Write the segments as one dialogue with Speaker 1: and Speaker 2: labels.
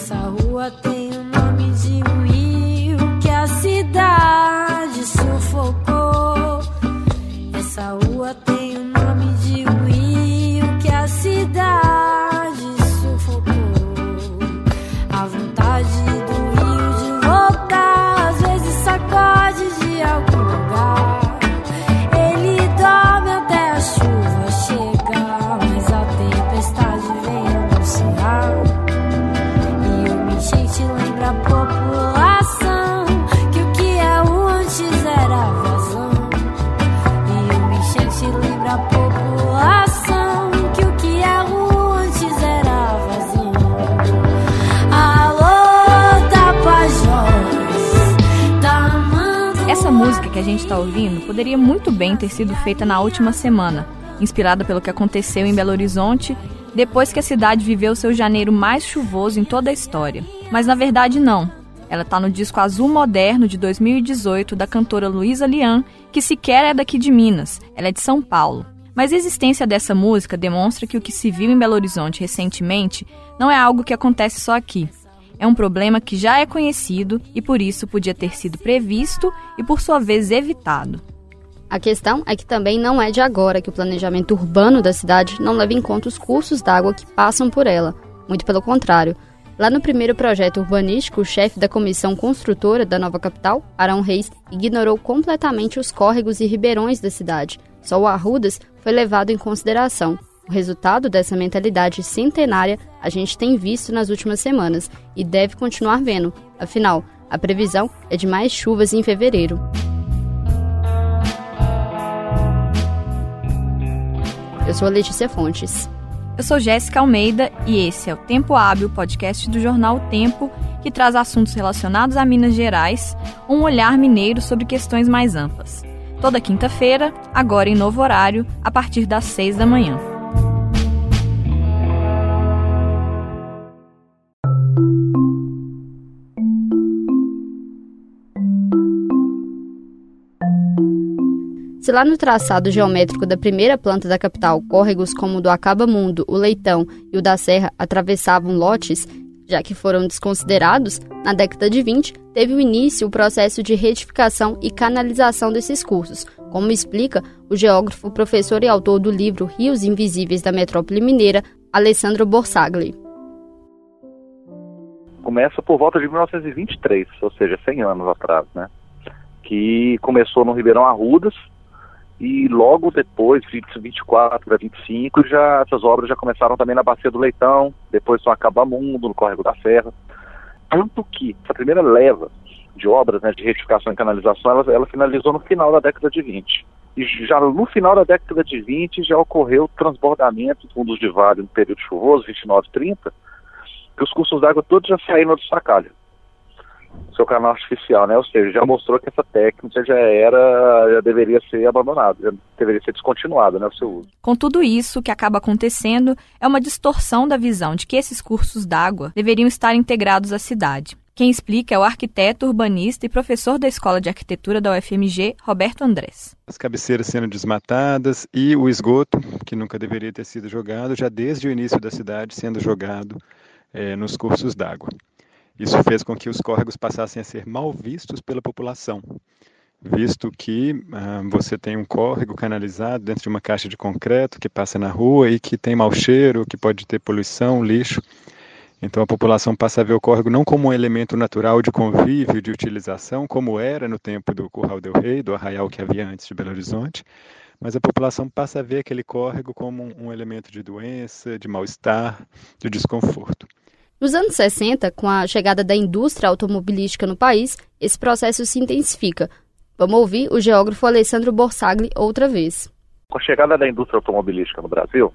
Speaker 1: Essa rua tem o nome de um
Speaker 2: gente está ouvindo poderia muito bem ter sido feita na última semana, inspirada pelo que aconteceu em Belo Horizonte depois que a cidade viveu seu janeiro mais chuvoso em toda a história. Mas na verdade não. Ela está no disco Azul Moderno de 2018 da cantora Luísa Lian, que sequer é daqui de Minas, ela é de São Paulo. Mas a existência dessa música demonstra que o que se viu em Belo Horizonte recentemente não é algo que acontece só aqui. É um problema que já é conhecido e por isso podia ter sido previsto e, por sua vez, evitado.
Speaker 3: A questão é que também não é de agora que o planejamento urbano da cidade não leva em conta os cursos d'água que passam por ela. Muito pelo contrário. Lá no primeiro projeto urbanístico, o chefe da comissão construtora da nova capital, Arão Reis, ignorou completamente os córregos e ribeirões da cidade. Só o Arrudas foi levado em consideração. O resultado dessa mentalidade centenária a gente tem visto nas últimas semanas e deve continuar vendo. Afinal, a previsão é de mais chuvas em fevereiro. Eu sou Letícia Fontes.
Speaker 2: Eu sou Jéssica Almeida e esse é o Tempo Hábil, podcast do jornal O Tempo, que traz assuntos relacionados a Minas Gerais, um olhar mineiro sobre questões mais amplas. Toda quinta-feira, agora em novo horário, a partir das seis da manhã.
Speaker 3: Se lá no traçado geométrico da primeira planta da capital, córregos como o do Acaba Mundo, o Leitão e o da Serra atravessavam lotes, já que foram desconsiderados, na década de 20 teve o início o processo de retificação e canalização desses cursos, como explica o geógrafo, professor e autor do livro Rios Invisíveis da Metrópole Mineira, Alessandro Borsagli.
Speaker 4: Começa por volta de 1923, ou seja, 100 anos atrás, né? Que começou no Ribeirão Arrudas, e logo depois, 20, 24 para 25, já, essas obras já começaram também na Bacia do Leitão, depois no Acabamundo, no Córrego da Serra. Tanto que essa primeira leva de obras né, de retificação e canalização, ela, ela finalizou no final da década de 20. E já no final da década de 20 já ocorreu transbordamento dos fundos de vale no período chuvoso, 29 e 30, que os cursos d'água todos já saíram do sacalho seu canal artificial, né? Ou seja, já mostrou que essa técnica já era, já deveria ser abandonada, já deveria ser descontinuada, né, o seu uso.
Speaker 2: Com tudo isso, o que acaba acontecendo é uma distorção da visão de que esses cursos d'água deveriam estar integrados à cidade. Quem explica é o arquiteto, urbanista e professor da Escola de Arquitetura da UFMG, Roberto Andrés.
Speaker 5: As cabeceiras sendo desmatadas e o esgoto, que nunca deveria ter sido jogado, já desde o início da cidade sendo jogado é, nos cursos d'água. Isso fez com que os córregos passassem a ser mal vistos pela população, visto que ah, você tem um córrego canalizado dentro de uma caixa de concreto que passa na rua e que tem mau cheiro, que pode ter poluição, lixo. Então a população passa a ver o córrego não como um elemento natural de convívio, de utilização, como era no tempo do Curral del Rei, do arraial que havia antes de Belo Horizonte, mas a população passa a ver aquele córrego como um, um elemento de doença, de mal-estar, de desconforto.
Speaker 3: Nos anos 60, com a chegada da indústria automobilística no país, esse processo se intensifica. Vamos ouvir o geógrafo Alessandro Borsagli outra vez.
Speaker 4: Com a chegada da indústria automobilística no Brasil,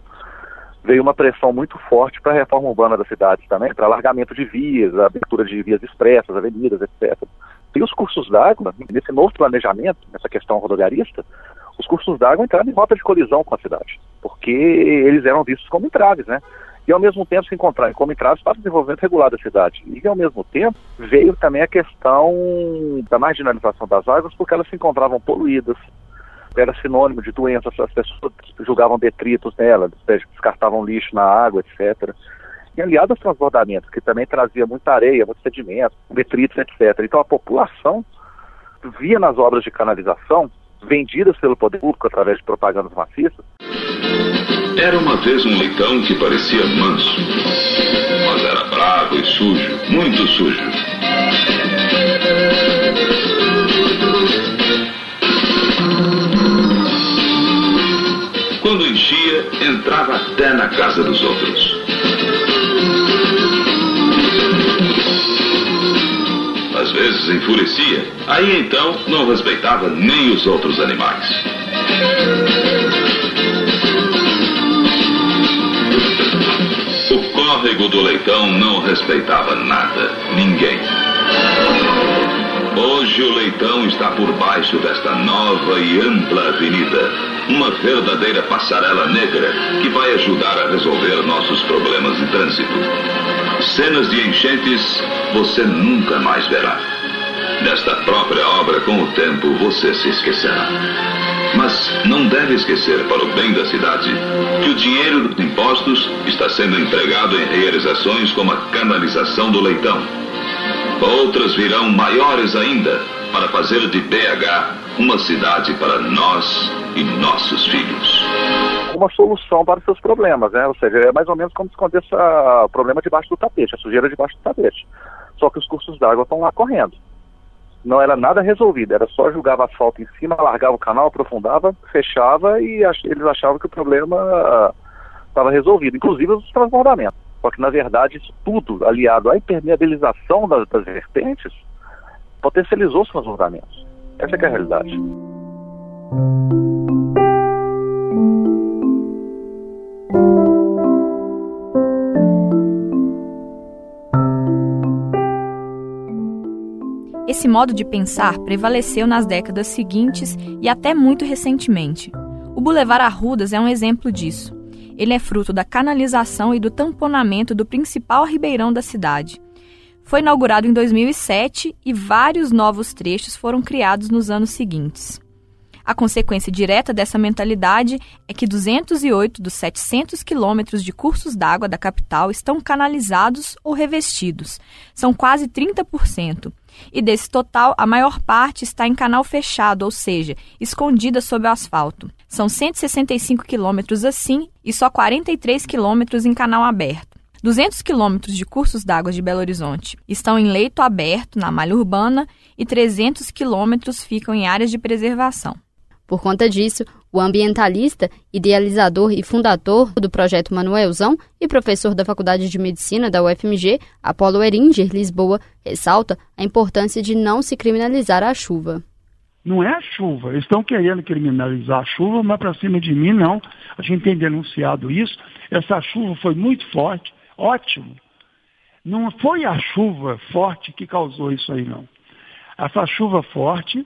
Speaker 4: veio uma pressão muito forte para a reforma urbana das cidades também, para alargamento de vias, abertura de vias expressas, avenidas, etc. E os cursos d'água, nesse novo planejamento, nessa questão rodoviarista, os cursos d'água entraram em rota de colisão com a cidade, porque eles eram vistos como entraves, né? E ao mesmo tempo se encontrarem como entraves para o desenvolvimento regular da cidade. E ao mesmo tempo veio também a questão da marginalização das águas, porque elas se encontravam poluídas, era sinônimo de doenças, as pessoas julgavam detritos nelas, descartavam lixo na água, etc. e aliado aos transbordamentos, que também trazia muita areia, muito sedimento, detritos, etc. Então a população via nas obras de canalização, vendidas pelo poder público através de propagandas maciças.
Speaker 6: Era uma vez um leitão que parecia manso, mas era bravo e sujo, muito sujo. Quando enchia, entrava até na casa dos outros. Às vezes enfurecia, aí então não respeitava nem os outros animais. Córrego do leitão não respeitava nada, ninguém. Hoje o leitão está por baixo desta nova e ampla avenida, uma verdadeira passarela negra que vai ajudar a resolver nossos problemas de trânsito. Cenas de enchentes você nunca mais verá. Desta própria obra, com o tempo, você se esquecerá. Mas não deve esquecer, para o bem da cidade, que o dinheiro dos impostos está sendo empregado em realizações como a canalização do leitão Outras virão maiores ainda para fazer de BH uma cidade para nós e nossos filhos.
Speaker 4: Uma solução para os seus problemas, né? Ou seja, é mais ou menos como se escondesse o problema debaixo do tapete, a sujeira debaixo do tapete. Só que os cursos d'água estão lá correndo. Não era nada resolvido, era só jogava asfalto em cima, largava o canal, aprofundava, fechava e eles achavam que o problema estava resolvido, inclusive os transbordamentos. Só que, na verdade, isso tudo, aliado à impermeabilização das, das vertentes, potencializou os transbordamentos. Essa é a realidade.
Speaker 2: Modo de pensar prevaleceu nas décadas seguintes e até muito recentemente. O Boulevard Arrudas é um exemplo disso. Ele é fruto da canalização e do tamponamento do principal ribeirão da cidade. Foi inaugurado em 2007 e vários novos trechos foram criados nos anos seguintes. A consequência direta dessa mentalidade é que 208 dos 700 quilômetros de cursos d'água da capital estão canalizados ou revestidos. São quase 30%. E desse total, a maior parte está em canal fechado, ou seja, escondida sob o asfalto. São 165 quilômetros assim e só 43 quilômetros em canal aberto. 200 quilômetros de cursos d'água de Belo Horizonte estão em leito aberto, na malha urbana, e 300 quilômetros ficam em áreas de preservação.
Speaker 3: Por conta disso, o ambientalista, idealizador e fundador do projeto Manuelzão e professor da Faculdade de Medicina da UFMG, Apolo Eringer Lisboa, ressalta a importância de não se criminalizar a chuva.
Speaker 7: Não é a chuva. Eles estão querendo criminalizar a chuva, mas para cima de mim não. A gente tem denunciado isso. Essa chuva foi muito forte, ótimo. Não foi a chuva forte que causou isso aí, não. Essa chuva forte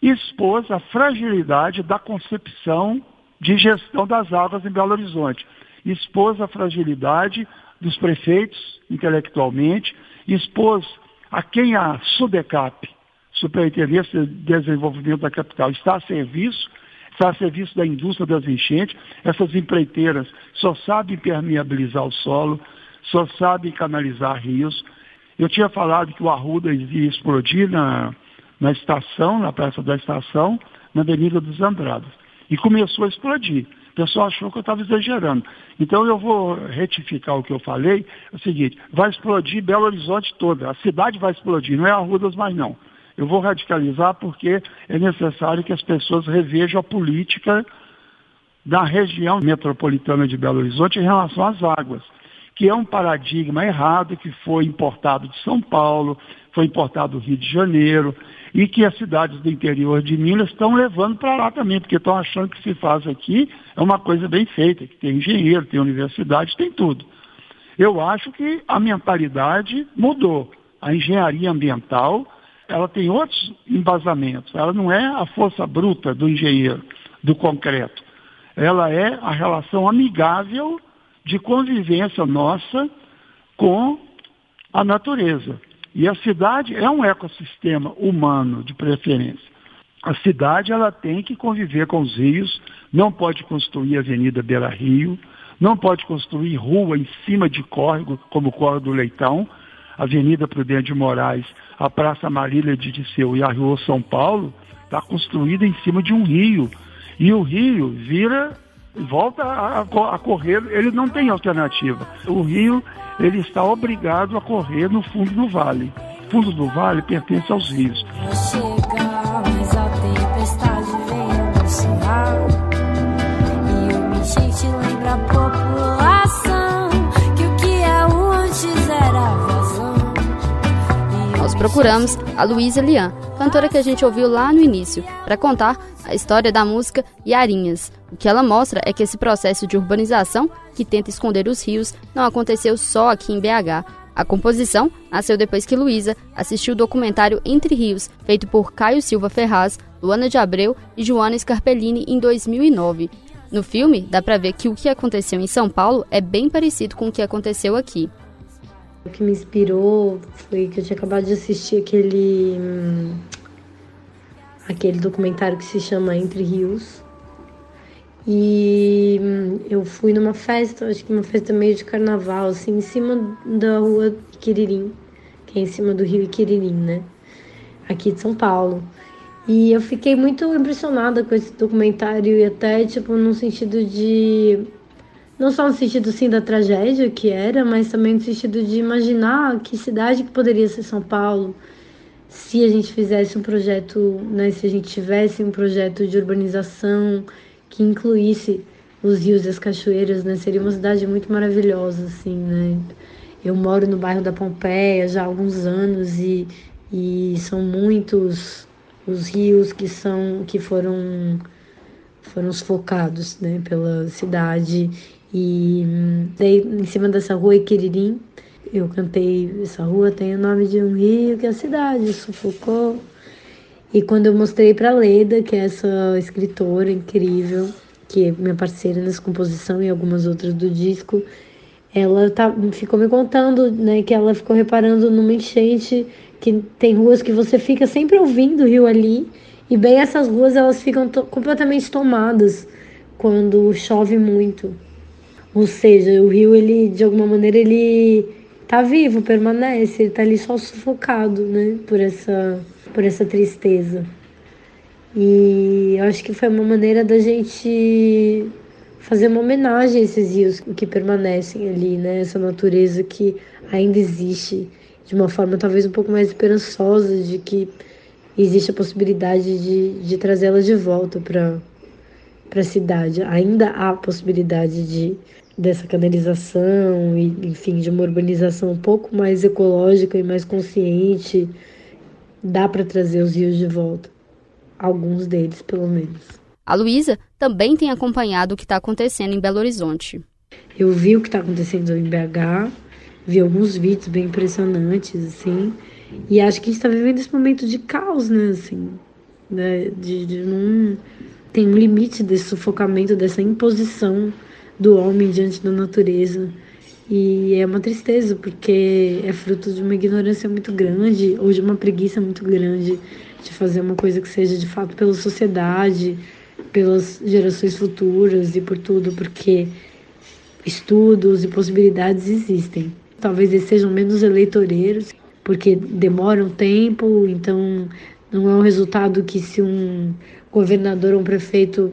Speaker 7: expôs a fragilidade da concepção de gestão das águas em Belo Horizonte, expôs a fragilidade dos prefeitos intelectualmente, expôs a quem a SUDECAP, Superintendência de Desenvolvimento da Capital, está a serviço, está a serviço da indústria das enchentes. Essas empreiteiras só sabem permeabilizar o solo, só sabem canalizar rios. Eu tinha falado que o Arruda ia explodir na, na estação, na praça da estação, na Avenida dos Andradas. E começou a explodir. O pessoal achou que eu estava exagerando. Então eu vou retificar o que eu falei. É o seguinte, vai explodir Belo Horizonte toda. A cidade vai explodir, não é Arrudas mais não. Eu vou radicalizar porque é necessário que as pessoas revejam a política da região metropolitana de Belo Horizonte em relação às águas, que é um paradigma errado que foi importado de São Paulo, foi importado do Rio de Janeiro, e que as cidades do interior de Minas estão levando para lá também, porque estão achando que se faz aqui é uma coisa bem feita, que tem engenheiro, tem universidade, tem tudo. Eu acho que a mentalidade mudou. A engenharia ambiental, ela tem outros embasamentos. Ela não é a força bruta do engenheiro, do concreto. Ela é a relação amigável de convivência nossa com a natureza. E a cidade é um ecossistema humano, de preferência. A cidade ela tem que conviver com os rios, não pode construir Avenida Beira Rio, não pode construir rua em cima de córrego, como o Córrego do Leitão, Avenida Prudente de Moraes, a Praça Marília de Disseu e a Rua São Paulo, está construída em cima de um rio. E o rio vira, volta a, a, correr, ele não tem alternativa. O rio, ele está obrigado a correr no fundo do vale. O fundo do vale pertence aos rios.
Speaker 3: Procuramos a Luísa Lian, cantora que a gente ouviu lá no início, para contar a história da música Yarinhas. O que ela mostra é que esse processo de urbanização, que tenta esconder os rios, não aconteceu só aqui em BH. A composição nasceu depois que Luísa assistiu o documentário Entre Rios, feito por Caio Silva Ferraz, Luana de Abreu e Joana Scarpellini em 2009. No filme, dá para ver que o que aconteceu em São Paulo é bem parecido com o que aconteceu aqui.
Speaker 8: O que me inspirou foi que eu tinha acabado de assistir aquele hum, aquele documentário que se chama Entre Rios. E hum, eu fui numa festa, acho que uma festa meio de carnaval, assim, em cima da rua Quiririm, que é em cima do rio Quiririm, né? Aqui de São Paulo. E eu fiquei muito impressionada com esse documentário e até, tipo, no sentido de não só no sentido sim da tragédia que era, mas também no sentido de imaginar que cidade que poderia ser São Paulo se a gente fizesse um projeto, né, se a gente tivesse um projeto de urbanização que incluísse os rios e as cachoeiras, né, seria uma cidade muito maravilhosa, assim, né. Eu moro no bairro da Pompeia já há alguns anos e, e são muitos os rios que são que foram foram sufocados, né, pela cidade e daí em cima dessa rua Iquiririm, eu cantei essa rua tem o nome de um rio que a cidade sufocou. E quando eu mostrei para Leda, que é essa escritora incrível, que é minha parceira nessa composição e algumas outras do disco, ela tá, ficou me contando, né, que ela ficou reparando numa enchente que tem ruas que você fica sempre ouvindo o rio ali, e bem essas ruas elas ficam completamente tomadas quando chove muito. Ou seja, o rio, ele, de alguma maneira, ele tá vivo, permanece, ele tá ali só sufocado, né, por essa, por essa tristeza. E eu acho que foi uma maneira da gente fazer uma homenagem a esses rios que permanecem ali, né, essa natureza que ainda existe, de uma forma talvez um pouco mais esperançosa, de que existe a possibilidade de, de trazê-la de volta para a cidade. Ainda há possibilidade de dessa canalização e, enfim, de uma urbanização um pouco mais ecológica e mais consciente, dá para trazer os rios de volta. Alguns deles, pelo menos.
Speaker 3: A Luísa também tem acompanhado o que está acontecendo em Belo Horizonte.
Speaker 8: Eu vi o que está acontecendo em BH, vi alguns vídeos bem impressionantes, assim, e acho que a gente está vivendo esse momento de caos, né, assim, né, de, de não... Tem um limite desse sufocamento, dessa imposição do homem diante da natureza. E é uma tristeza, porque é fruto de uma ignorância muito grande ou de uma preguiça muito grande de fazer uma coisa que seja de fato pela sociedade, pelas gerações futuras e por tudo, porque estudos e possibilidades existem. Talvez eles sejam menos eleitoreiros, porque demoram tempo, então não é um resultado que se um governador ou um prefeito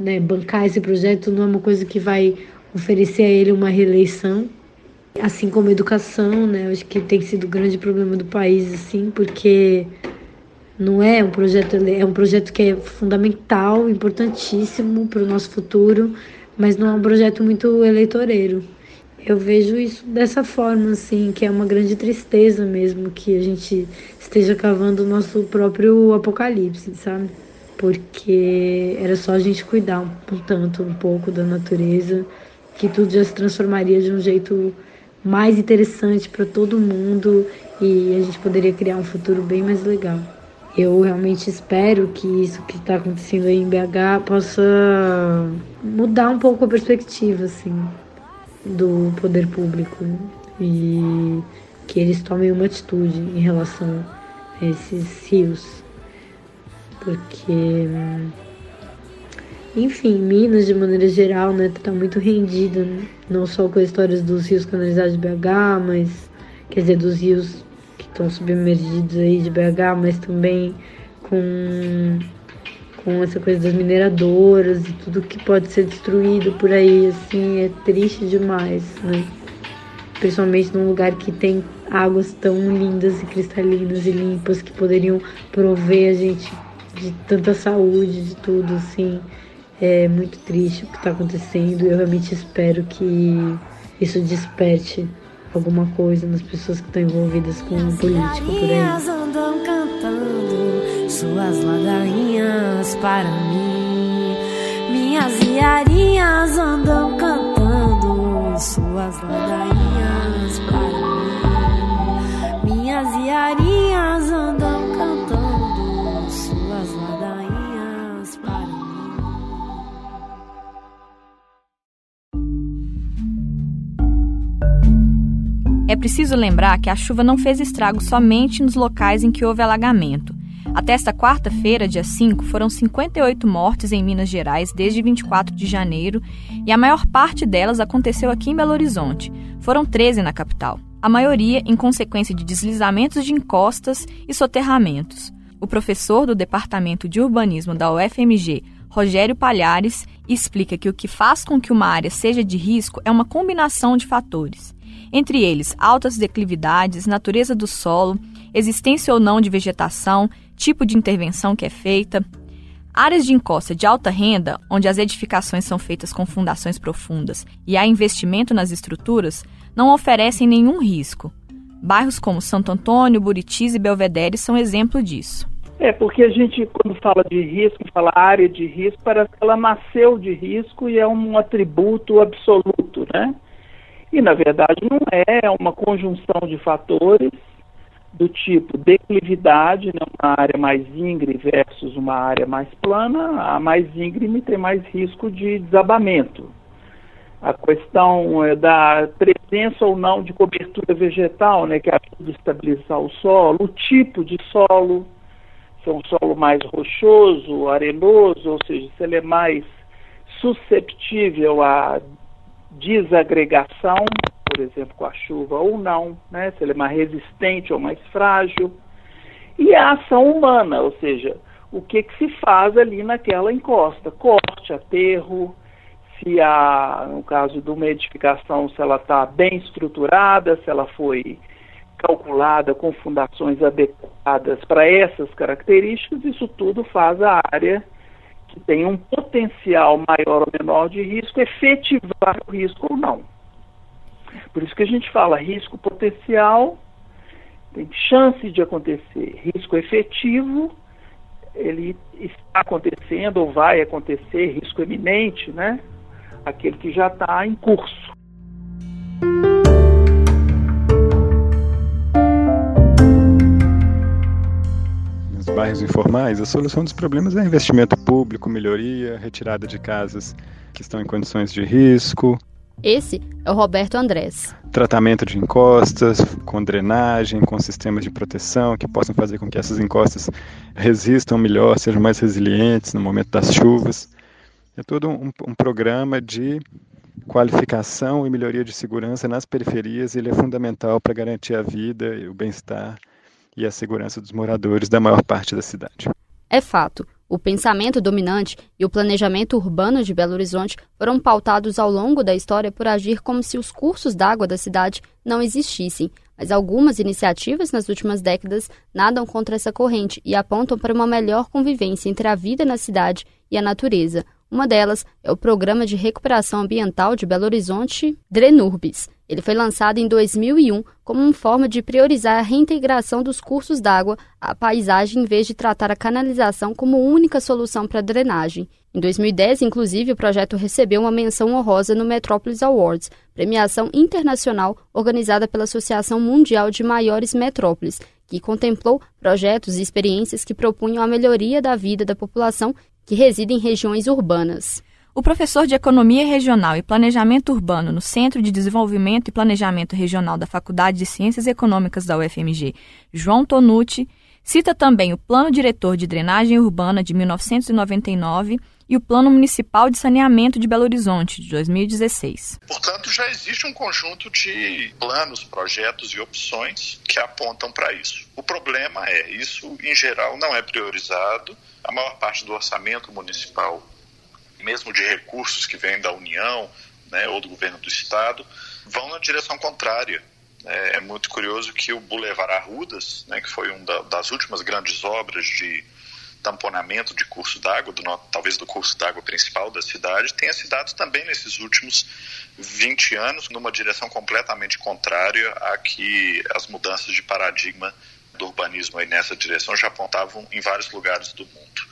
Speaker 8: né, bancar esse projeto não é uma coisa que vai oferecer a ele uma reeleição. Assim como a educação, né, acho que tem sido o grande problema do país, assim, porque não é um projeto, é um projeto que é fundamental, importantíssimo para o nosso futuro, mas não é um projeto muito eleitoreiro. Eu vejo isso dessa forma, assim, que é uma grande tristeza mesmo que a gente esteja cavando o nosso próprio apocalipse, sabe? Porque era só a gente cuidar um, tanto, um pouco da natureza, que tudo já se transformaria de um jeito mais interessante para todo mundo e a gente poderia criar um futuro bem mais legal. Eu realmente espero que isso que está acontecendo aí em BH possa mudar um pouco a perspectiva, assim, do poder público e que eles tomem uma atitude em relação a esses rios porque enfim, Minas de maneira geral, né, tá muito rendida, né? não só com as histórias dos rios canalizados de BH, mas quer dizer, dos rios que estão submergidos aí de BH, mas também com com essa coisa das mineradoras e tudo que pode ser destruído por aí, assim, é triste demais, né? Principalmente num lugar que tem águas tão lindas e cristalinas e limpas que poderiam prover a gente de tanta saúde, de tudo, assim. É muito triste o que está acontecendo. Eu realmente espero que isso desperte alguma coisa nas pessoas que estão envolvidas com política por aí.
Speaker 1: andam cantando suas ladainhas para mim. Minhas iarinhas andam cantando suas ladainhas
Speaker 2: preciso lembrar que a chuva não fez estrago somente nos locais em que houve alagamento. Até esta quarta-feira, dia 5, foram 58 mortes em Minas Gerais desde 24 de janeiro e a maior parte delas aconteceu aqui em Belo Horizonte. Foram 13 na capital. A maioria em consequência de deslizamentos de encostas e soterramentos. O professor do Departamento de Urbanismo da UFMG, Rogério Palhares, explica que o que faz com que uma área seja de risco é uma combinação de fatores entre eles altas declividades, natureza do solo, existência ou não de vegetação, tipo de intervenção que é feita. Áreas de encosta de alta renda, onde as edificações são feitas com fundações profundas e há investimento nas estruturas, não oferecem nenhum risco. Bairros como Santo Antônio, Buritis e Belvedere são exemplo disso.
Speaker 9: É, porque a gente, quando fala de risco, fala área de risco, parece que ela nasceu de risco e é um atributo absoluto, né? E, na verdade, não é, uma conjunção de fatores do tipo declividade, né, uma área mais íngreme versus uma área mais plana, a mais íngreme tem mais risco de desabamento. A questão é da presença ou não de cobertura vegetal, né, que ajuda a estabilizar o solo, o tipo de solo, se é um solo mais rochoso, arenoso, ou seja, se ele é mais susceptível a desagregação, por exemplo, com a chuva ou não, né? se ele é mais resistente ou mais frágil. E a ação humana, ou seja, o que, que se faz ali naquela encosta, corte, aterro, se há, no caso de uma edificação, se ela está bem estruturada, se ela foi calculada com fundações adequadas para essas características, isso tudo faz a área que tem um potencial maior ou menor de risco efetivar o risco ou não. Por isso que a gente fala risco potencial, tem chance de acontecer. Risco efetivo, ele está acontecendo ou vai acontecer, risco eminente, né? Aquele que já está em curso.
Speaker 5: Bairros informais, a solução dos problemas é investimento público, melhoria, retirada de casas que estão em condições de risco.
Speaker 3: Esse é o Roberto Andrés.
Speaker 5: Tratamento de encostas, com drenagem, com sistemas de proteção que possam fazer com que essas encostas resistam melhor, sejam mais resilientes no momento das chuvas. É todo um, um programa de qualificação e melhoria de segurança nas periferias. Ele é fundamental para garantir a vida e o bem-estar e a segurança dos moradores da maior parte da cidade.
Speaker 3: É fato. O pensamento dominante e o planejamento urbano de Belo Horizonte foram pautados ao longo da história por agir como se os cursos d'água da cidade não existissem, mas algumas iniciativas nas últimas décadas nadam contra essa corrente e apontam para uma melhor convivência entre a vida na cidade e a natureza. Uma delas é o Programa de Recuperação Ambiental de Belo Horizonte, Drenurbis. Ele foi lançado em 2001 como uma forma de priorizar a reintegração dos cursos d'água à paisagem em vez de tratar a canalização como única solução para a drenagem. Em 2010, inclusive, o projeto recebeu uma menção honrosa no Metropolis Awards, premiação internacional organizada pela Associação Mundial de Maiores Metrópoles, que contemplou projetos e experiências que propunham a melhoria da vida da população que reside em regiões urbanas.
Speaker 2: O professor de Economia Regional e Planejamento Urbano no Centro de Desenvolvimento e Planejamento Regional da Faculdade de Ciências Econômicas da UFMG, João Tonucci, Cita também o Plano Diretor de Drenagem Urbana de 1999 e o Plano Municipal de Saneamento de Belo Horizonte, de 2016.
Speaker 10: Portanto, já existe um conjunto de planos, projetos e opções que apontam para isso. O problema é, isso em geral não é priorizado, a maior parte do orçamento municipal, mesmo de recursos que vêm da União né, ou do governo do Estado, vão na direção contrária. É, é muito curioso que o Boulevard Arrudas, né, que foi uma das últimas grandes obras de tamponamento de curso d'água, talvez do curso d'água principal da cidade, tenha se dado também nesses últimos 20 anos numa direção completamente contrária a que as mudanças de paradigma do urbanismo aí nessa direção já apontavam em vários lugares do mundo.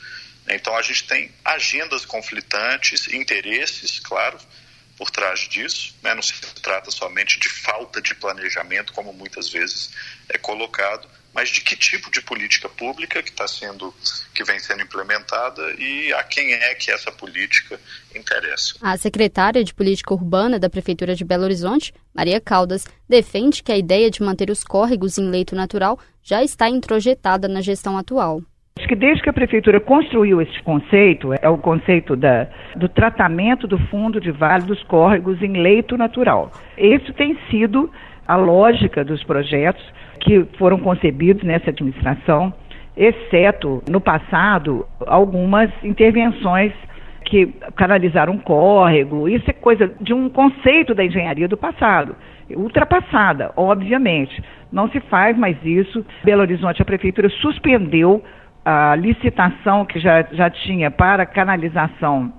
Speaker 10: Então a gente tem agendas conflitantes, interesses, claro, por trás disso. Né? Não se trata somente de falta de planejamento, como muitas vezes é colocado, mas de que tipo de política pública que está sendo, que vem sendo implementada e a quem é que essa política interessa.
Speaker 3: A secretária de Política Urbana da Prefeitura de Belo Horizonte, Maria Caldas, defende que a ideia de manter os córregos em leito natural já está introjetada na gestão atual.
Speaker 11: Acho que desde que a prefeitura construiu esse conceito, é o conceito da, do tratamento do fundo de vale dos córregos em leito natural. Isso tem sido a lógica dos projetos que foram concebidos nessa administração, exceto no passado algumas intervenções que canalizaram um córrego. Isso é coisa de um conceito da engenharia do passado, ultrapassada, obviamente. Não se faz mais isso. Belo Horizonte, a prefeitura suspendeu a licitação que já, já tinha para canalização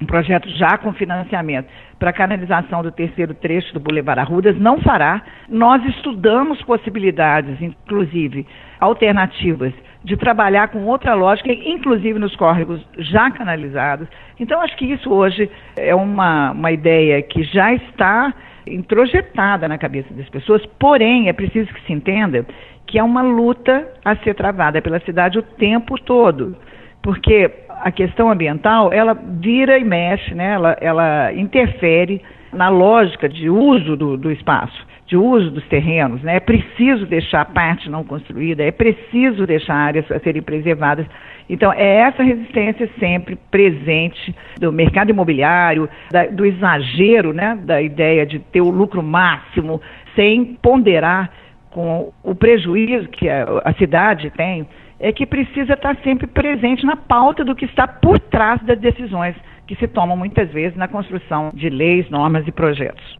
Speaker 11: um projeto já com financiamento para canalização do terceiro trecho do Boulevard Arrudas, não fará. Nós estudamos possibilidades, inclusive alternativas, de trabalhar com outra lógica, inclusive nos córregos já canalizados. Então, acho que isso hoje é uma, uma ideia que já está introjetada na cabeça das pessoas, porém, é preciso que se entenda que é uma luta a ser travada pela cidade o tempo todo. Porque a questão ambiental, ela vira e mexe, né? ela, ela interfere na lógica de uso do, do espaço, de uso dos terrenos. Né? É preciso deixar parte não construída, é preciso deixar áreas a serem preservadas. Então, é essa resistência sempre presente do mercado imobiliário, da, do exagero, né? da ideia de ter o lucro máximo, sem ponderar com o prejuízo que a, a cidade tem é que precisa estar sempre presente na pauta do que está por trás das decisões que se tomam muitas vezes na construção de leis, normas e projetos.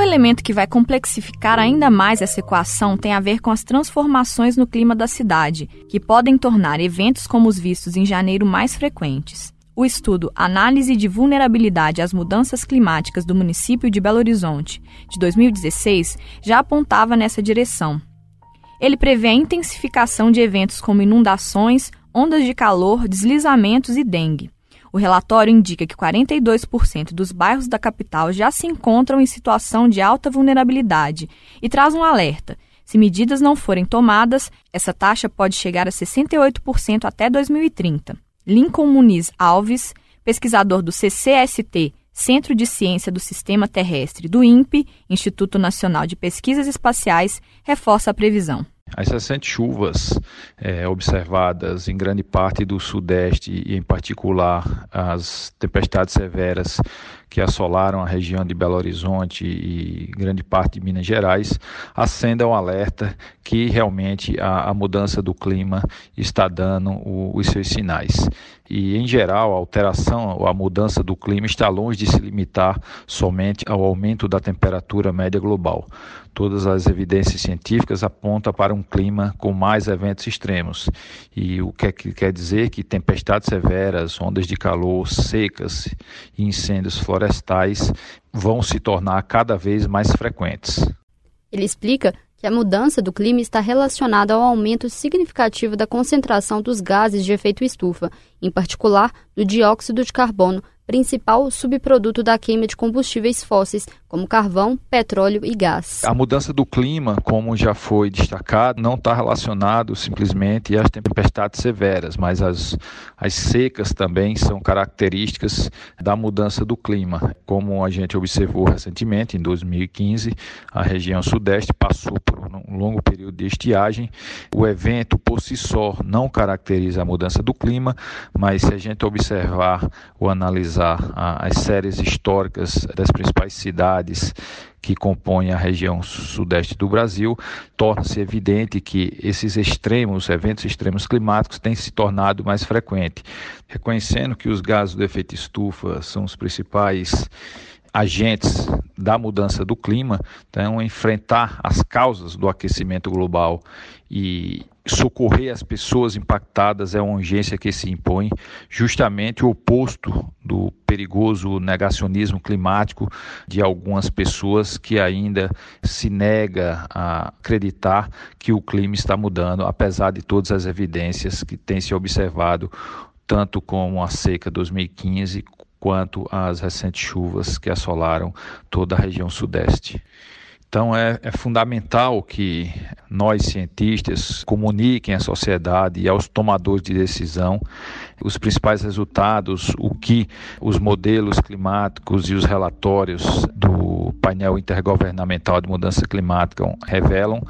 Speaker 2: Um elemento que vai complexificar ainda mais essa equação tem a ver com as transformações no clima da cidade, que podem tornar eventos como os vistos em janeiro mais frequentes. O estudo Análise de Vulnerabilidade às Mudanças Climáticas do município de Belo Horizonte, de 2016, já apontava nessa direção. Ele prevê a intensificação de eventos como inundações, ondas de calor, deslizamentos e dengue. O relatório indica que 42% dos bairros da capital já se encontram em situação de alta vulnerabilidade e traz um alerta. Se medidas não forem tomadas, essa taxa pode chegar a 68% até 2030. Lincoln Muniz Alves, pesquisador do CCST, Centro de Ciência do Sistema Terrestre do INPE, Instituto Nacional de Pesquisas Espaciais, reforça a previsão.
Speaker 12: As recentes chuvas é, observadas em grande parte do Sudeste e, em particular, as tempestades severas que assolaram a região de Belo Horizonte e grande parte de Minas Gerais, acendem um alerta que realmente a, a mudança do clima está dando o, os seus sinais. E, em geral, a alteração ou a mudança do clima está longe de se limitar somente ao aumento da temperatura média global. Todas as evidências científicas apontam para um clima com mais eventos extremos. E o que, é que quer dizer que tempestades severas, ondas de calor, secas e incêndios florestais vão se tornar cada vez mais frequentes.
Speaker 3: Ele explica que a mudança do clima está relacionada ao aumento significativo da concentração dos gases de efeito estufa, em particular do dióxido de carbono, principal subproduto da queima de combustíveis fósseis, como carvão, petróleo e gás.
Speaker 12: A mudança do clima, como já foi destacado, não está relacionado simplesmente às tempestades severas, mas as, as secas também são características da mudança do clima. Como a gente observou recentemente, em 2015, a região sudeste passou por um longo período de estiagem. O evento por si só não caracteriza a mudança do clima, mas se a gente observar ou analisar as séries históricas das principais cidades que compõem a região sudeste do Brasil, torna-se evidente que esses extremos, eventos extremos climáticos, têm se tornado mais frequentes. Reconhecendo que os gases do efeito estufa são os principais agentes da mudança do clima, então enfrentar as causas do aquecimento global e socorrer as pessoas impactadas é uma urgência que se impõe, justamente o oposto do perigoso negacionismo climático de algumas pessoas que ainda se nega a acreditar que o clima está mudando, apesar de todas as evidências que têm se observado tanto como a seca 2015 quanto às recentes chuvas que assolaram toda a região sudeste. Então é, é, fundamental que nós cientistas comuniquem à sociedade e aos tomadores de decisão os principais resultados, o que os modelos climáticos e os relatórios do painel intergovernamental de mudança climática revelam,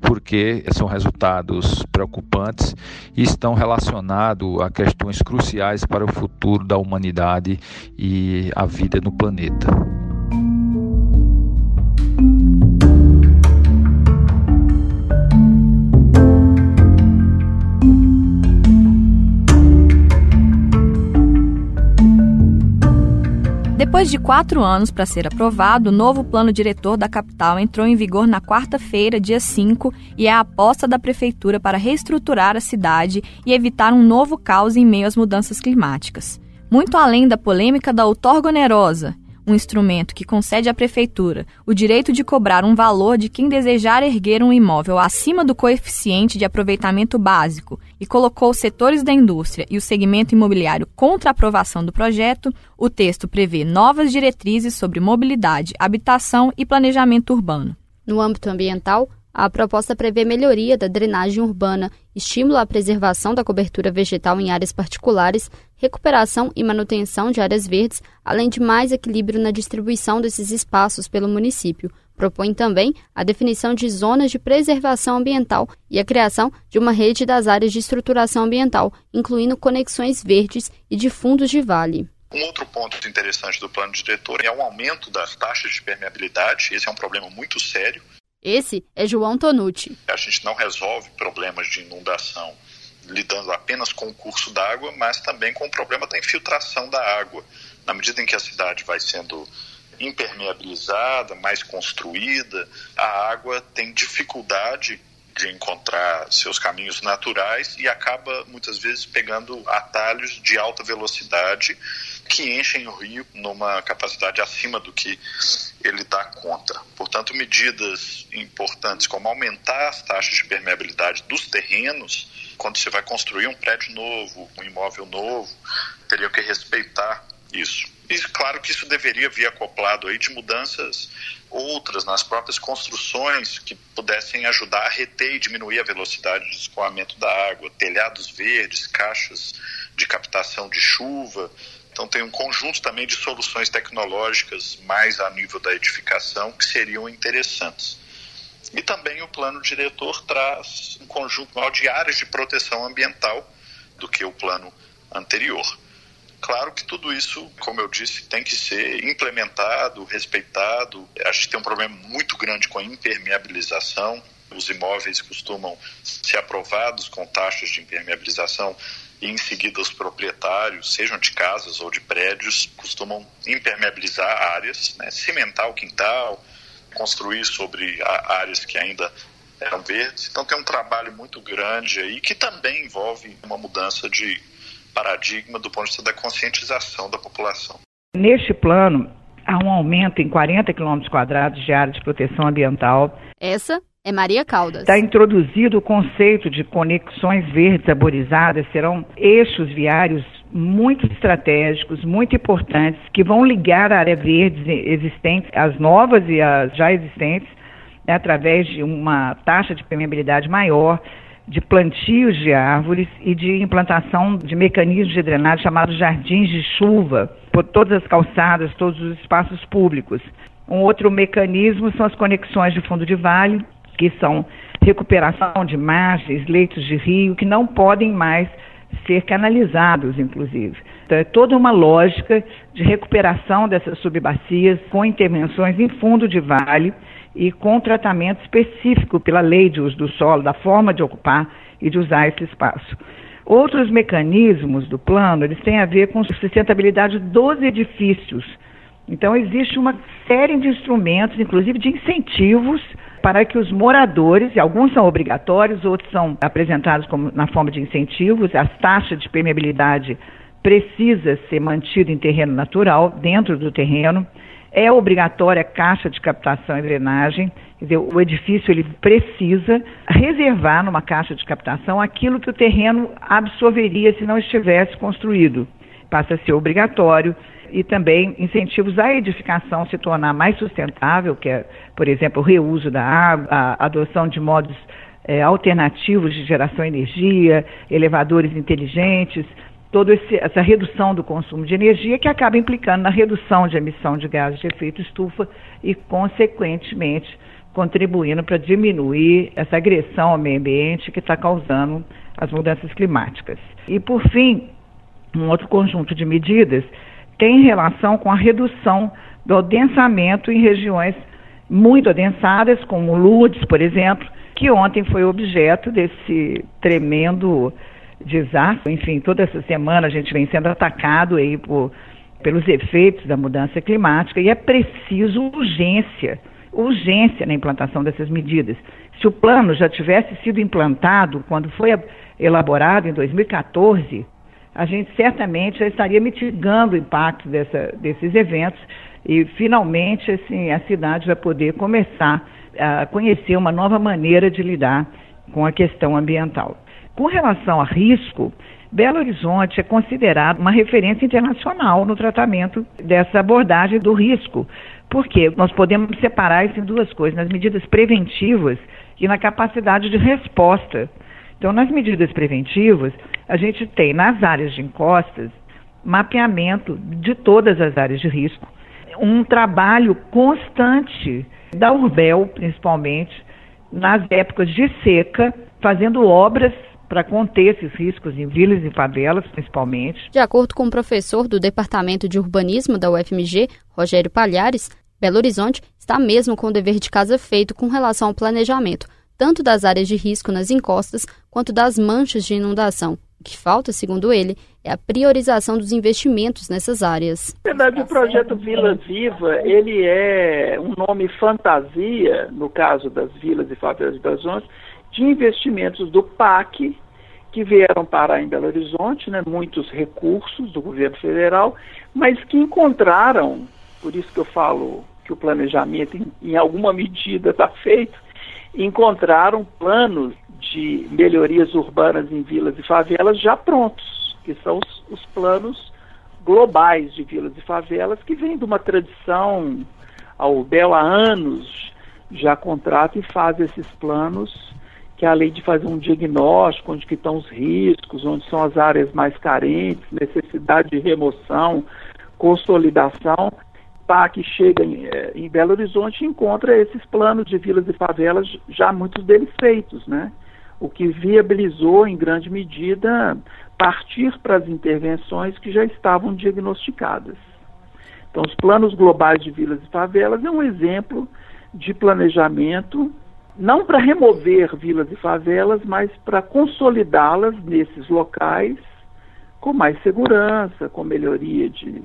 Speaker 12: porque são resultados preocupantes e estão relacionados a questões cruciais para o futuro da humanidade e a vida no planeta.
Speaker 2: Depois de quatro anos para ser aprovado, o novo plano diretor da capital entrou em vigor na quarta-feira, dia 5, e é a aposta da prefeitura para reestruturar a cidade e evitar um novo caos em meio às mudanças climáticas. Muito além da polêmica da outorga onerosa um instrumento que concede à prefeitura o direito de cobrar um valor de quem desejar erguer um imóvel acima do coeficiente de aproveitamento básico e colocou os setores da indústria e o segmento imobiliário contra a aprovação do projeto, o texto prevê novas diretrizes sobre mobilidade, habitação e planejamento urbano.
Speaker 3: No âmbito ambiental, a proposta prevê melhoria da drenagem urbana, estímulo à preservação da cobertura vegetal em áreas particulares, recuperação e manutenção de áreas verdes, além de mais equilíbrio na distribuição desses espaços pelo município. Propõe também a definição de zonas de preservação ambiental e a criação de uma rede das áreas de estruturação ambiental, incluindo conexões verdes e de fundos de vale.
Speaker 10: Um outro ponto interessante do plano diretor é o aumento das taxas de permeabilidade. Esse é um problema muito sério
Speaker 3: esse é João Tonucci.
Speaker 10: A gente não resolve problemas de inundação lidando apenas com o curso d'água, mas também com o problema da infiltração da água. Na medida em que a cidade vai sendo impermeabilizada, mais construída, a água tem dificuldade de encontrar seus caminhos naturais e acaba muitas vezes pegando atalhos de alta velocidade que enchem o rio numa capacidade acima do que ele dá conta. Portanto, medidas importantes como aumentar as taxas de permeabilidade dos terrenos, quando você vai construir um prédio novo, um imóvel novo, teria que respeitar isso. E claro que isso deveria vir acoplado aí de mudanças outras nas próprias construções que pudessem ajudar a reter e diminuir a velocidade de escoamento da água, telhados verdes, caixas de captação de chuva. Então tem um conjunto também de soluções tecnológicas mais a nível da edificação que seriam interessantes. E também o plano diretor traz um conjunto maior de áreas de proteção ambiental do que o plano anterior. Claro que tudo isso, como eu disse, tem que ser implementado, respeitado. A gente tem um problema muito grande com a impermeabilização. Os imóveis costumam ser aprovados com taxas de impermeabilização e em seguida os proprietários, sejam de casas ou de prédios, costumam impermeabilizar áreas, né, cimentar o quintal, construir sobre áreas que ainda eram verdes. Então tem um trabalho muito grande aí que também envolve uma mudança de paradigma do ponto de vista da conscientização da população.
Speaker 11: Neste plano, há um aumento em 40 quilômetros quadrados de área de proteção ambiental.
Speaker 3: Essa é Maria Caldas.
Speaker 11: Está introduzido o conceito de conexões verdes arborizadas, serão eixos viários muito estratégicos, muito importantes, que vão ligar a área verde existente, as novas e as já existentes, né, através de uma taxa de permeabilidade maior, de plantios de árvores e de implantação de mecanismos de drenagem chamados jardins de chuva, por todas as calçadas, todos os espaços públicos. Um outro mecanismo são as conexões de fundo de vale, que são recuperação de margens, leitos de rio, que não podem mais ser canalizados, inclusive. Então, é toda uma lógica de recuperação dessas subbacias com intervenções em fundo de vale e com tratamento específico pela lei de uso do solo, da forma de ocupar e de usar esse espaço. Outros mecanismos do plano, eles têm a ver com sustentabilidade dos edifícios. Então, existe uma série de instrumentos, inclusive de incentivos, para que os moradores, e alguns são obrigatórios, outros são apresentados como, na forma de incentivos, as taxas de permeabilidade precisa ser mantida em terreno natural, dentro do terreno. É obrigatória a caixa de captação e drenagem. Dizer, o edifício ele precisa reservar numa caixa de captação aquilo que o terreno absorveria se não estivesse construído. Passa a ser obrigatório e também incentivos à edificação se tornar mais sustentável, que é, por exemplo, o reuso da água, a adoção de modos é, alternativos de geração de energia, elevadores inteligentes, toda essa redução do consumo de energia que acaba implicando na redução de emissão de gases de efeito estufa e, consequentemente, contribuindo para diminuir essa agressão ao meio ambiente que está causando as mudanças climáticas. E, por fim, um outro conjunto de medidas tem relação com a redução do adensamento em regiões muito adensadas, como Lourdes, por exemplo, que ontem foi objeto desse tremendo desastre. Enfim, toda essa semana a gente vem sendo atacado aí por, pelos efeitos da mudança climática e é preciso urgência, urgência na implantação dessas medidas. Se o plano já tivesse sido implantado quando foi elaborado em 2014, a gente certamente já estaria mitigando o impacto dessa, desses eventos e finalmente assim, a cidade vai poder começar a conhecer uma nova maneira de lidar com a questão ambiental. Com relação a risco, Belo Horizonte é considerado uma referência internacional no tratamento dessa abordagem do risco, porque nós podemos separar isso em duas coisas, nas medidas preventivas e na capacidade de resposta. Então, nas medidas preventivas, a gente tem nas áreas de encostas mapeamento de todas as áreas de risco, um trabalho constante da Urbel, principalmente, nas épocas de seca, fazendo obras para conter esses riscos em vilas e favelas, principalmente.
Speaker 3: De acordo com o professor do Departamento de Urbanismo da UFMG, Rogério Palhares, Belo Horizonte está mesmo com o dever de casa feito com relação ao planejamento, tanto das áreas de risco nas encostas quanto das manchas de inundação. Que falta, segundo ele, é a priorização dos investimentos nessas áreas.
Speaker 9: Na verdade, o projeto Vila Viva, ele é um nome fantasia, no caso das vilas e favelas de Belo Horizonte, de investimentos do PAC, que vieram parar em Belo Horizonte, né, muitos recursos do governo federal, mas que encontraram, por isso que eu falo que o planejamento em, em alguma medida está feito, encontraram planos de melhorias urbanas em vilas e favelas já prontos, que são os, os planos globais de vilas e favelas, que vêm de uma tradição, a UBEL há anos já contrata e faz esses planos que além de fazer um diagnóstico onde que estão os riscos, onde são as áreas mais carentes, necessidade de remoção, consolidação, PAC chega em, eh, em Belo Horizonte e encontra esses planos de vilas e favelas, já muitos deles feitos, né? O que viabilizou, em grande medida, partir para as intervenções que já estavam diagnosticadas. Então, os planos globais de vilas e favelas é um exemplo de planejamento não para remover vilas e favelas, mas para consolidá-las nesses locais com mais segurança, com melhoria de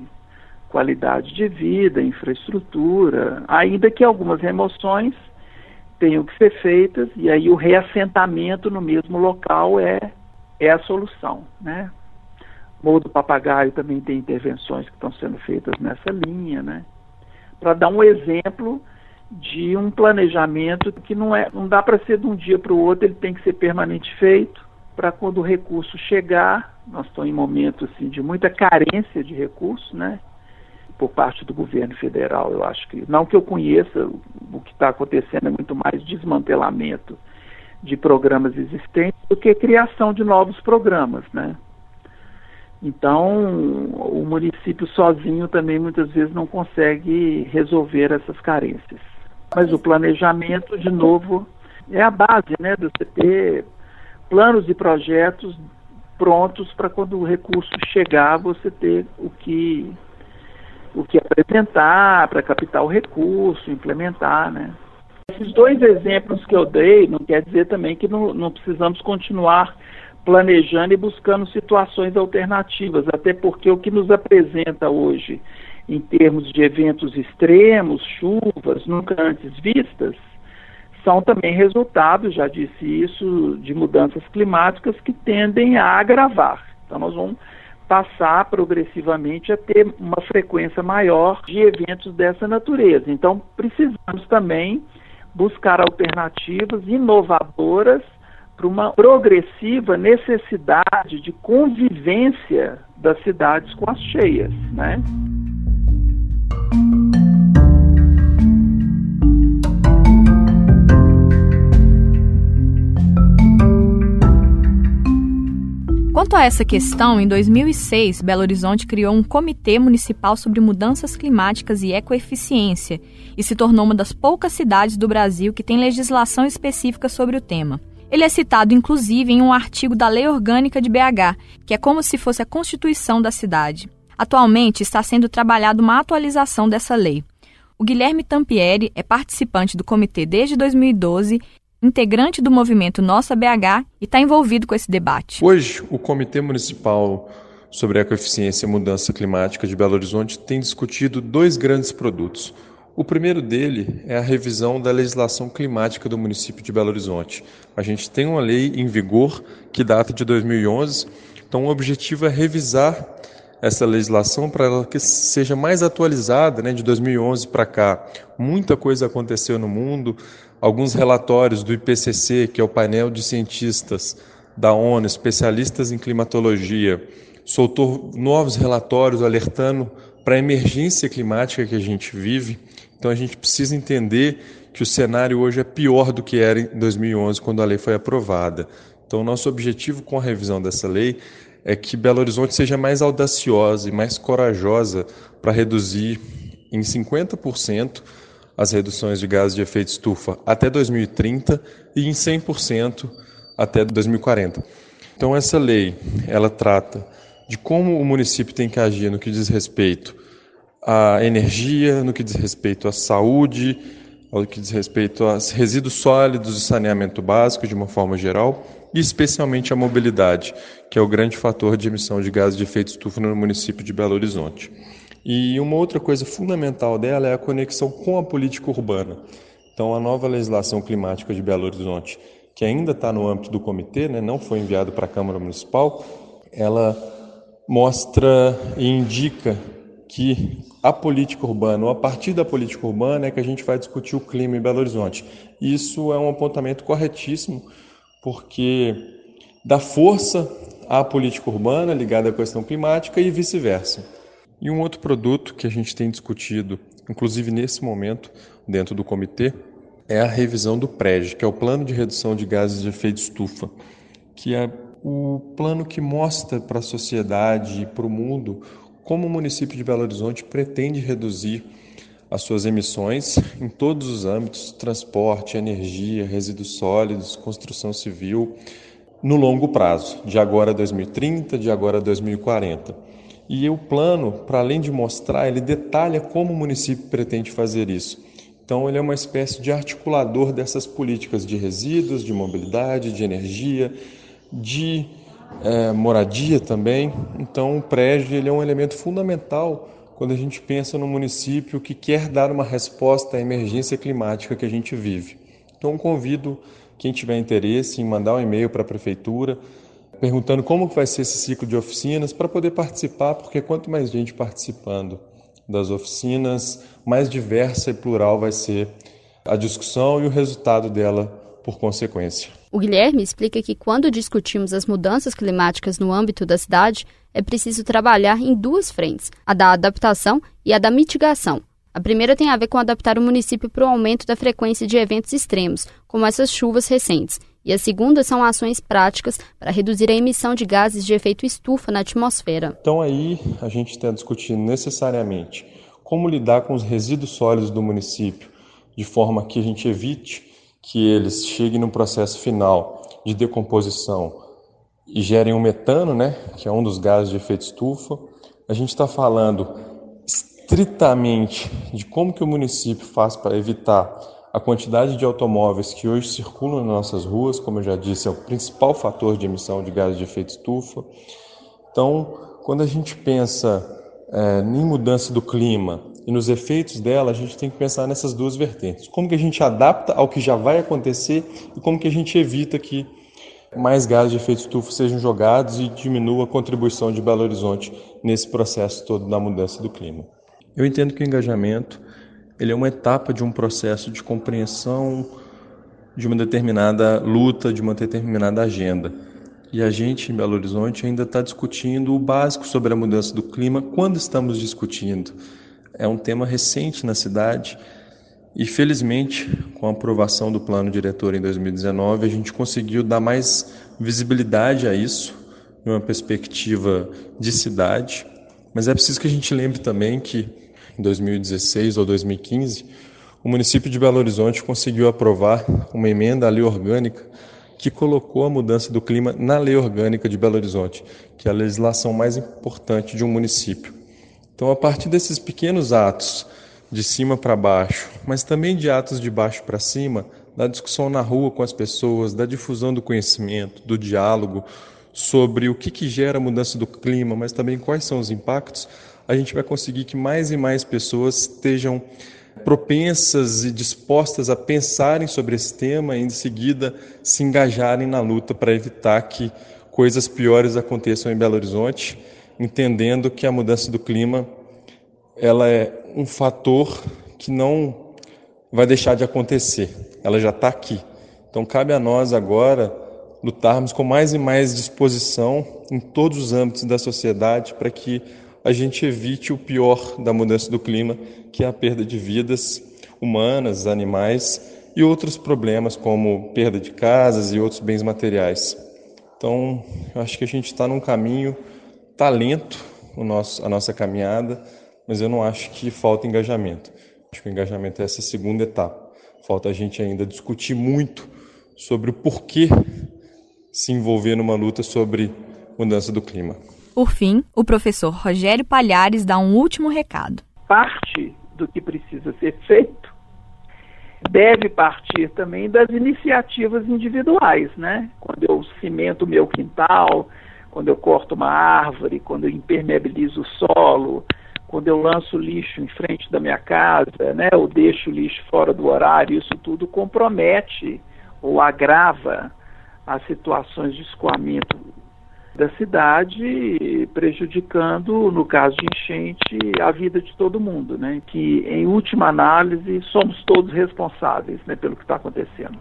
Speaker 9: qualidade de vida, infraestrutura, ainda que algumas remoções tenham que ser feitas e aí o reassentamento no mesmo local é, é a solução, né? Morro do Papagaio também tem intervenções que estão sendo feitas nessa linha, né? Para dar um exemplo de um planejamento que não é, não dá para ser de um dia para o outro, ele tem que ser permanente feito para quando o recurso chegar, Nós estamos em momento assim, de muita carência de recursos, né? Por parte do governo federal, eu acho que, não que eu conheça, o que está acontecendo é muito mais desmantelamento de programas existentes do que criação de novos programas, né? Então, o município sozinho também muitas vezes não consegue resolver essas carências. Mas o planejamento, de novo, é a base, né, do você ter planos e projetos prontos para quando o recurso chegar, você ter o que o que apresentar para captar o recurso, implementar, né? Esses dois exemplos que eu dei não quer dizer também que não, não precisamos continuar planejando e buscando situações alternativas, até porque o que nos apresenta hoje em termos de eventos extremos, chuvas nunca antes vistas, são também resultados, já disse isso, de mudanças climáticas que tendem a agravar. Então, nós vamos passar progressivamente a ter uma frequência maior de eventos dessa natureza. Então, precisamos também buscar alternativas inovadoras para uma progressiva necessidade de convivência das cidades com as cheias, né?
Speaker 2: Quanto a essa questão, em 2006, Belo Horizonte criou um Comitê Municipal sobre Mudanças Climáticas e Ecoeficiência e se tornou uma das poucas cidades do Brasil que tem legislação específica sobre o tema. Ele é citado inclusive em um artigo da Lei Orgânica de BH, que é como se fosse a Constituição da cidade. Atualmente está sendo trabalhada uma atualização dessa lei. O Guilherme Tampieri é participante do comitê desde 2012 integrante do movimento Nossa BH e está envolvido com esse debate.
Speaker 13: Hoje, o Comitê Municipal sobre Ecoeficiência e Mudança Climática de Belo Horizonte tem discutido dois grandes produtos. O primeiro dele é a revisão da legislação climática do município de Belo Horizonte. A gente tem uma lei em vigor que data de 2011, então o objetivo é revisar essa legislação para ela que seja mais atualizada, né, de 2011 para cá. Muita coisa aconteceu no mundo, alguns relatórios do IPCC, que é o painel de cientistas da ONU, especialistas em climatologia, soltou novos relatórios alertando para a emergência climática que a gente vive. Então a gente precisa entender que o cenário hoje é pior do que era em 2011, quando a lei foi aprovada. Então, nosso objetivo com a revisão dessa lei é que Belo Horizonte seja mais audaciosa e mais corajosa para reduzir em 50% as reduções de gases de efeito estufa até 2030 e em 100% até 2040. Então essa lei, ela trata de como o município tem que agir no que diz respeito à energia, no que diz respeito à saúde, no que diz respeito aos resíduos sólidos e saneamento básico de uma forma geral, e especialmente a mobilidade, que é o grande fator de emissão de gases de efeito estufa no município de Belo Horizonte. E uma outra coisa fundamental dela é a conexão com a política urbana. Então, a nova legislação climática de Belo Horizonte, que ainda está no âmbito do comitê, né, não foi enviado para a Câmara Municipal, ela mostra e indica que a política urbana, ou a partir da política urbana, é que a gente vai discutir o clima em Belo Horizonte. Isso é um apontamento corretíssimo, porque dá força à política urbana ligada à questão climática e vice-versa. E um outro produto que a gente tem discutido, inclusive nesse momento, dentro do comitê, é a revisão do PREG, que é o Plano de Redução de Gases de Efeito Estufa, que é o plano que mostra para a sociedade e para o mundo como o município de Belo Horizonte pretende reduzir as suas emissões em todos os âmbitos transporte, energia, resíduos sólidos, construção civil no longo prazo, de agora a 2030, de agora a 2040. E o plano, para além de mostrar, ele detalha como o município pretende fazer isso. Então, ele é uma espécie de articulador dessas políticas de resíduos, de mobilidade, de energia, de é, moradia também. Então, o prédio ele é um elemento fundamental quando a gente pensa no município que quer dar uma resposta à emergência climática que a gente vive. Então, convido quem tiver interesse em mandar um e-mail para a prefeitura perguntando como vai ser esse ciclo de oficinas para poder participar, porque quanto mais gente participando das oficinas, mais diversa e plural vai ser a discussão e o resultado dela por consequência.
Speaker 3: O Guilherme explica que quando discutimos as mudanças climáticas no âmbito da cidade, é preciso trabalhar em duas frentes: a da adaptação e a da mitigação. A primeira tem a ver com adaptar o município para o aumento da frequência de eventos extremos, como essas chuvas recentes. E a segunda são ações práticas para reduzir a emissão de gases de efeito estufa na atmosfera.
Speaker 13: Então aí a gente está discutindo necessariamente como lidar com os resíduos sólidos do município, de forma que a gente evite que eles cheguem no processo final de decomposição e gerem o metano, né, que é um dos gases de efeito estufa. A gente está falando estritamente de como que o município faz para evitar a quantidade de automóveis que hoje circulam nas nossas ruas, como eu já disse, é o principal fator de emissão de gases de efeito estufa. Então, quando a gente pensa é, em mudança do clima e nos efeitos dela, a gente tem que pensar nessas duas vertentes. Como que a gente adapta ao que já vai acontecer e como que a gente evita que mais gases de efeito estufa sejam jogados e diminua a contribuição de Belo Horizonte nesse processo todo da mudança do clima. Eu entendo que o engajamento ele é uma etapa de um processo de compreensão de uma determinada luta, de uma determinada agenda. E a gente em Belo Horizonte ainda está discutindo o básico sobre a mudança do clima quando estamos discutindo. É um tema recente na cidade e, felizmente, com a aprovação do plano diretor em 2019, a gente conseguiu dar mais visibilidade a isso, numa perspectiva de cidade. Mas é preciso que a gente lembre também que em 2016 ou 2015, o município de Belo Horizonte conseguiu aprovar uma emenda à lei orgânica que colocou a mudança do clima na lei orgânica de Belo Horizonte, que é a legislação mais importante de um município. Então, a partir desses pequenos atos, de cima para baixo, mas também de atos de baixo para cima, da discussão na rua com as pessoas, da difusão do conhecimento, do diálogo sobre o que, que gera a mudança do clima, mas também quais são os impactos, a gente vai conseguir que mais e mais pessoas estejam propensas e dispostas a pensarem sobre esse tema e em seguida se engajarem na luta para evitar que coisas piores aconteçam em Belo Horizonte, entendendo que a mudança do clima ela é um fator que não vai deixar de acontecer, ela já está aqui. Então cabe a nós agora lutarmos com mais e mais disposição em todos os âmbitos da sociedade para que a gente evite o pior da mudança do clima, que é a perda de vidas humanas, animais e outros problemas como perda de casas e outros bens materiais. Então, eu acho que a gente está num caminho talento o nosso, a nossa caminhada, mas eu não acho que falta engajamento. Acho que o engajamento é essa segunda etapa. Falta a gente ainda discutir muito sobre o porquê se envolver numa luta sobre mudança do clima.
Speaker 2: Por fim, o professor Rogério Palhares dá um último recado.
Speaker 9: Parte do que precisa ser feito deve partir também das iniciativas individuais, né? Quando eu cimento o meu quintal, quando eu corto uma árvore, quando eu impermeabilizo o solo, quando eu lanço lixo em frente da minha casa, né? Ou deixo o lixo fora do horário, isso tudo compromete ou agrava as situações de escoamento da cidade, prejudicando, no caso de enchente, a vida de todo mundo, né? Que, em última análise, somos todos responsáveis né, pelo que está acontecendo.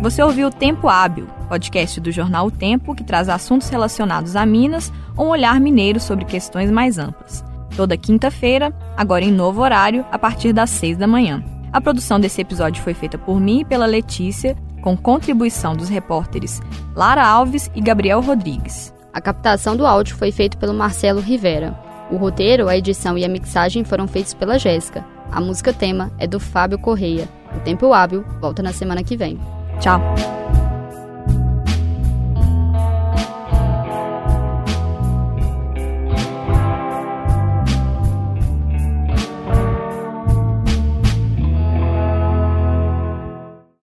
Speaker 2: Você ouviu o Tempo Hábil, podcast do jornal O Tempo que traz assuntos relacionados a Minas ou um olhar mineiro sobre questões mais amplas. Toda quinta-feira, agora em novo horário, a partir das seis da manhã. A produção desse episódio foi feita por mim e pela Letícia, com contribuição dos repórteres Lara Alves e Gabriel Rodrigues.
Speaker 3: A captação do áudio foi feita pelo Marcelo Rivera. O roteiro, a edição e a mixagem foram feitos pela Jéssica. A música tema é do Fábio Correia. O Tempo Hábil volta na semana que vem.
Speaker 2: Tchau!